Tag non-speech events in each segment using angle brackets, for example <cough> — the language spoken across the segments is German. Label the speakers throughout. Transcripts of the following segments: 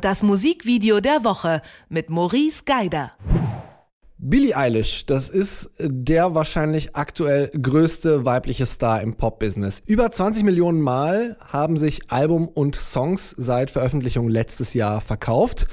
Speaker 1: Das Musikvideo der Woche mit Maurice Geider.
Speaker 2: Billie Eilish, das ist der wahrscheinlich aktuell größte weibliche Star im Pop-Business. Über 20 Millionen Mal haben sich Album und Songs seit Veröffentlichung letztes Jahr verkauft.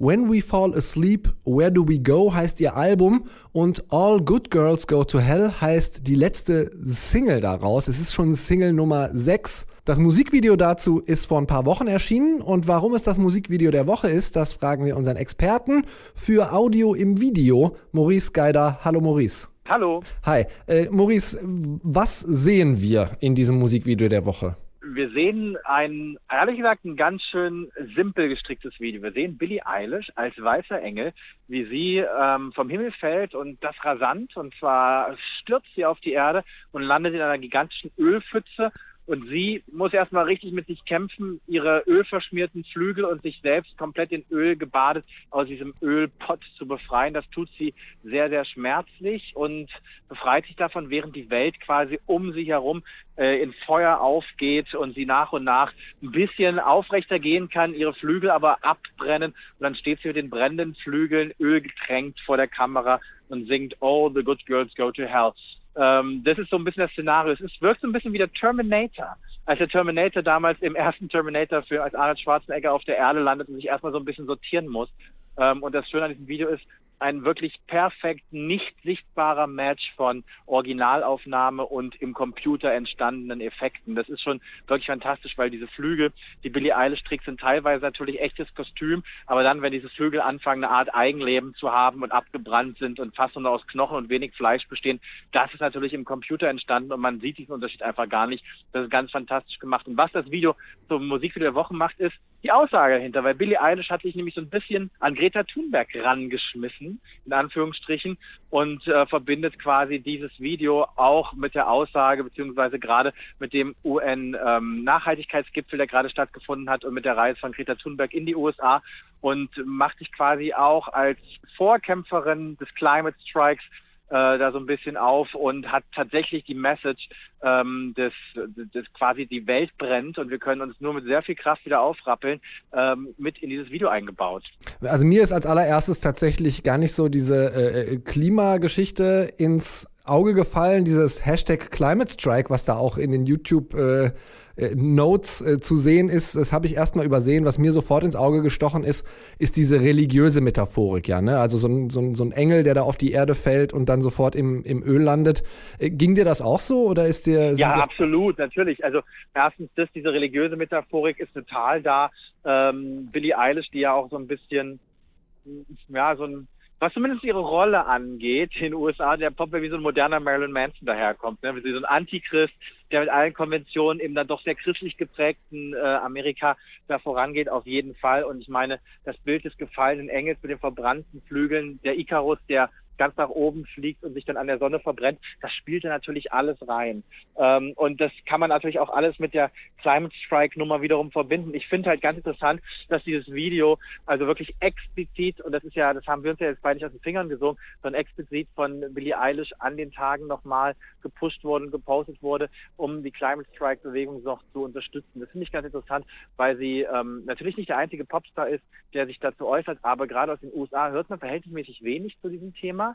Speaker 2: When We Fall Asleep, Where Do We Go heißt ihr Album und All Good Girls Go to Hell heißt die letzte Single daraus. Es ist schon Single Nummer 6. Das Musikvideo dazu ist vor ein paar Wochen erschienen und warum es das Musikvideo der Woche ist, das fragen wir unseren Experten für Audio im Video, Maurice Geider. Hallo Maurice.
Speaker 3: Hallo.
Speaker 2: Hi. Äh, Maurice, was sehen wir in diesem Musikvideo der Woche?
Speaker 3: Wir sehen ein, ehrlich gesagt, ein ganz schön simpel gestricktes Video. Wir sehen Billie Eilish als weißer Engel, wie sie ähm, vom Himmel fällt und das rasant. Und zwar stürzt sie auf die Erde und landet in einer gigantischen Ölpfütze und sie muss erstmal richtig mit sich kämpfen, ihre ölverschmierten Flügel und sich selbst komplett in Öl gebadet aus diesem Ölpott zu befreien. Das tut sie sehr, sehr schmerzlich und befreit sich davon, während die Welt quasi um sie herum äh, in Feuer aufgeht und sie nach und nach ein bisschen aufrechter gehen kann, ihre Flügel aber abbrennen und dann steht sie mit den brennenden Flügeln ölgetränkt vor der Kamera und singt All the good girls go to hell. Ähm, das ist so ein bisschen das Szenario. Es wirkt so ein bisschen wie der Terminator. Als der Terminator damals im ersten Terminator für als Arnold Schwarzenegger auf der Erde landet und sich erstmal so ein bisschen sortieren muss. Ähm, und das Schöne an diesem Video ist, ein wirklich perfekt nicht sichtbarer Match von Originalaufnahme und im Computer entstandenen Effekten. Das ist schon wirklich fantastisch, weil diese Flüge, die Billie Eilish trägt, sind teilweise natürlich echtes Kostüm, aber dann, wenn diese Flügel anfangen, eine Art Eigenleben zu haben und abgebrannt sind und fast nur aus Knochen und wenig Fleisch bestehen, das ist natürlich im Computer entstanden und man sieht diesen Unterschied einfach gar nicht. Das ist ganz fantastisch gemacht. Und was das Video zum Musikvideo der Woche macht, ist die Aussage dahinter, weil Billie Eilish hat sich nämlich so ein bisschen an Greta Thunberg rangeschmissen in Anführungsstrichen, und äh, verbindet quasi dieses Video auch mit der Aussage, beziehungsweise gerade mit dem UN-Nachhaltigkeitsgipfel, ähm, der gerade stattgefunden hat und mit der Reise von Greta Thunberg in die USA und macht sich quasi auch als Vorkämpferin des Climate Strikes äh, da so ein bisschen auf und hat tatsächlich die Message, ähm, dass, dass quasi die Welt brennt und wir können uns nur mit sehr viel Kraft wieder aufrappeln, ähm, mit in dieses Video eingebaut.
Speaker 2: Also mir ist als allererstes tatsächlich gar nicht so diese äh, äh Klimageschichte ins Auge gefallen, dieses Hashtag Climate Strike, was da auch in den YouTube äh, äh, Notes äh, zu sehen ist, das habe ich erstmal übersehen. Was mir sofort ins Auge gestochen ist, ist diese religiöse Metaphorik, ja, ne? Also so ein, so, ein, so ein Engel, der da auf die Erde fällt und dann sofort im, im Öl landet. Äh, ging dir das auch so oder ist dir.
Speaker 3: Ja, absolut, natürlich. Also erstens, das, diese religiöse Metaphorik ist total da. Ähm, Billie Eilish, die ja auch so ein bisschen, ja, so ein was zumindest ihre Rolle angeht, in den USA, der Pop wie so ein moderner Marilyn Manson daherkommt, ne? wie so ein Antichrist, der mit allen Konventionen eben dann doch sehr christlich geprägten äh, Amerika da vorangeht, auf jeden Fall. Und ich meine, das Bild des gefallenen Engels mit den verbrannten Flügeln, der Icarus, der ganz nach oben fliegt und sich dann an der Sonne verbrennt, das spielt da natürlich alles rein. Ähm, und das kann man natürlich auch alles mit der Climate Strike Nummer wiederum verbinden. Ich finde halt ganz interessant, dass dieses Video also wirklich explizit, und das ist ja, das haben wir uns ja jetzt beide nicht aus den Fingern gesungen, sondern explizit von Billie Eilish an den Tagen nochmal gepusht wurde und gepostet wurde, um die Climate Strike Bewegung noch zu unterstützen. Das finde ich ganz interessant, weil sie ähm, natürlich nicht der einzige Popstar ist, der sich dazu äußert, aber gerade aus den USA hört man verhältnismäßig wenig zu diesem Thema.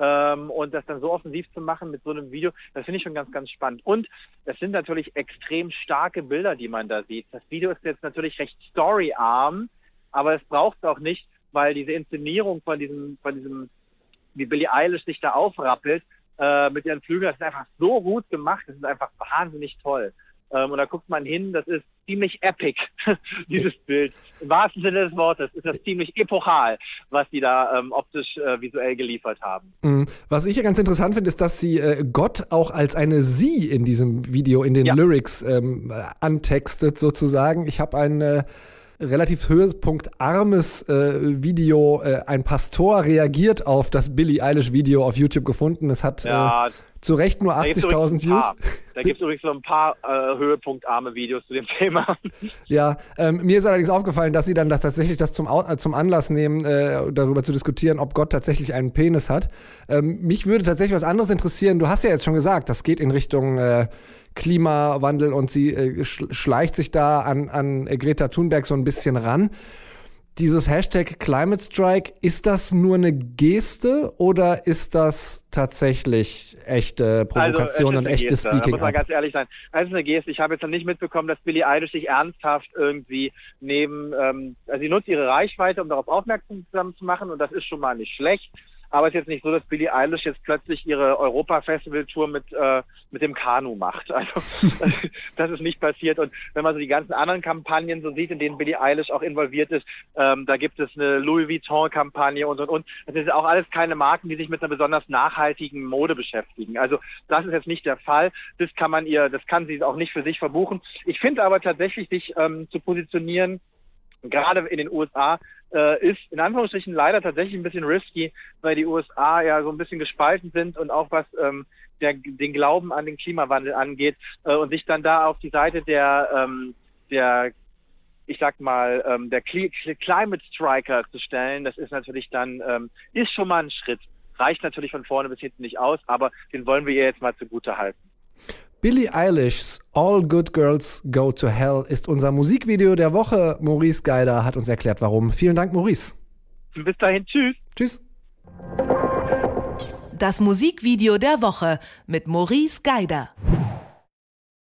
Speaker 3: Ähm, und das dann so offensiv zu machen mit so einem Video, das finde ich schon ganz, ganz spannend. Und das sind natürlich extrem starke Bilder, die man da sieht. Das Video ist jetzt natürlich recht storyarm, aber es braucht es auch nicht, weil diese Inszenierung von diesem, von diesem, wie Billie Eilish sich da aufrappelt, äh, mit ihren Flügeln, das ist einfach so gut gemacht, das ist einfach wahnsinnig toll. Ähm, und da guckt man hin, das ist ziemlich epic, <laughs> dieses Bild. Im wahrsten Sinne des Wortes ist das ziemlich epochal, was die da ähm, optisch äh, visuell geliefert haben.
Speaker 2: Mhm. Was ich ja ganz interessant finde, ist, dass sie äh, Gott auch als eine Sie in diesem Video, in den ja. Lyrics ähm, antextet sozusagen. Ich habe ein äh, relativ höhepunktarmes äh, Video, äh, ein Pastor reagiert auf das Billie Eilish Video auf YouTube gefunden. Es hat ja, äh, zu Recht nur 80.000 Views.
Speaker 3: Da gibt es übrigens so ein paar äh, höhepunktarme Videos zu dem <laughs> Thema.
Speaker 2: Ja, ähm, mir ist allerdings aufgefallen, dass sie dann das tatsächlich das zum, äh, zum Anlass nehmen, äh, darüber zu diskutieren, ob Gott tatsächlich einen Penis hat. Ähm, mich würde tatsächlich was anderes interessieren. Du hast ja jetzt schon gesagt, das geht in Richtung äh, Klimawandel und sie äh, schleicht sich da an, an Greta Thunberg so ein bisschen ran. Dieses Hashtag Climate Strike, ist das nur eine Geste oder ist das tatsächlich echte Provokation
Speaker 3: also,
Speaker 2: und echtes
Speaker 3: Geste.
Speaker 2: Speaking?
Speaker 3: Da muss man ganz ehrlich sein. Es ist eine Geste. Ich habe jetzt noch nicht mitbekommen, dass Billie Eilish sich ernsthaft irgendwie neben, ähm, also sie nutzt ihre Reichweite, um darauf aufmerksam zu machen und das ist schon mal nicht schlecht. Aber es ist jetzt nicht so, dass Billie Eilish jetzt plötzlich ihre Europa-Festival-Tour mit, äh, mit dem Kanu macht. Also <laughs> das ist nicht passiert. Und wenn man so die ganzen anderen Kampagnen so sieht, in denen Billie Eilish auch involviert ist, ähm, da gibt es eine Louis Vuitton-Kampagne und und und. Das sind auch alles keine Marken, die sich mit einer besonders nachhaltigen Mode beschäftigen. Also das ist jetzt nicht der Fall. Das kann man ihr, das kann sie auch nicht für sich verbuchen. Ich finde aber tatsächlich, sich ähm, zu positionieren, gerade in den USA, äh, ist in Anführungsstrichen leider tatsächlich ein bisschen risky, weil die USA ja so ein bisschen gespalten sind und auch was ähm, der, den Glauben an den Klimawandel angeht äh, und sich dann da auf die Seite der, ähm, der ich sag mal, ähm, der Cli Climate Striker zu stellen, das ist natürlich dann, ähm, ist schon mal ein Schritt. Reicht natürlich von vorne bis hinten nicht aus, aber den wollen wir ihr jetzt mal zugute halten.
Speaker 2: Billie Eilish's All Good Girls Go to Hell ist unser Musikvideo der Woche. Maurice Geider hat uns erklärt, warum. Vielen Dank, Maurice.
Speaker 3: Bis dahin, tschüss.
Speaker 2: Tschüss.
Speaker 1: Das Musikvideo der Woche mit Maurice Geider.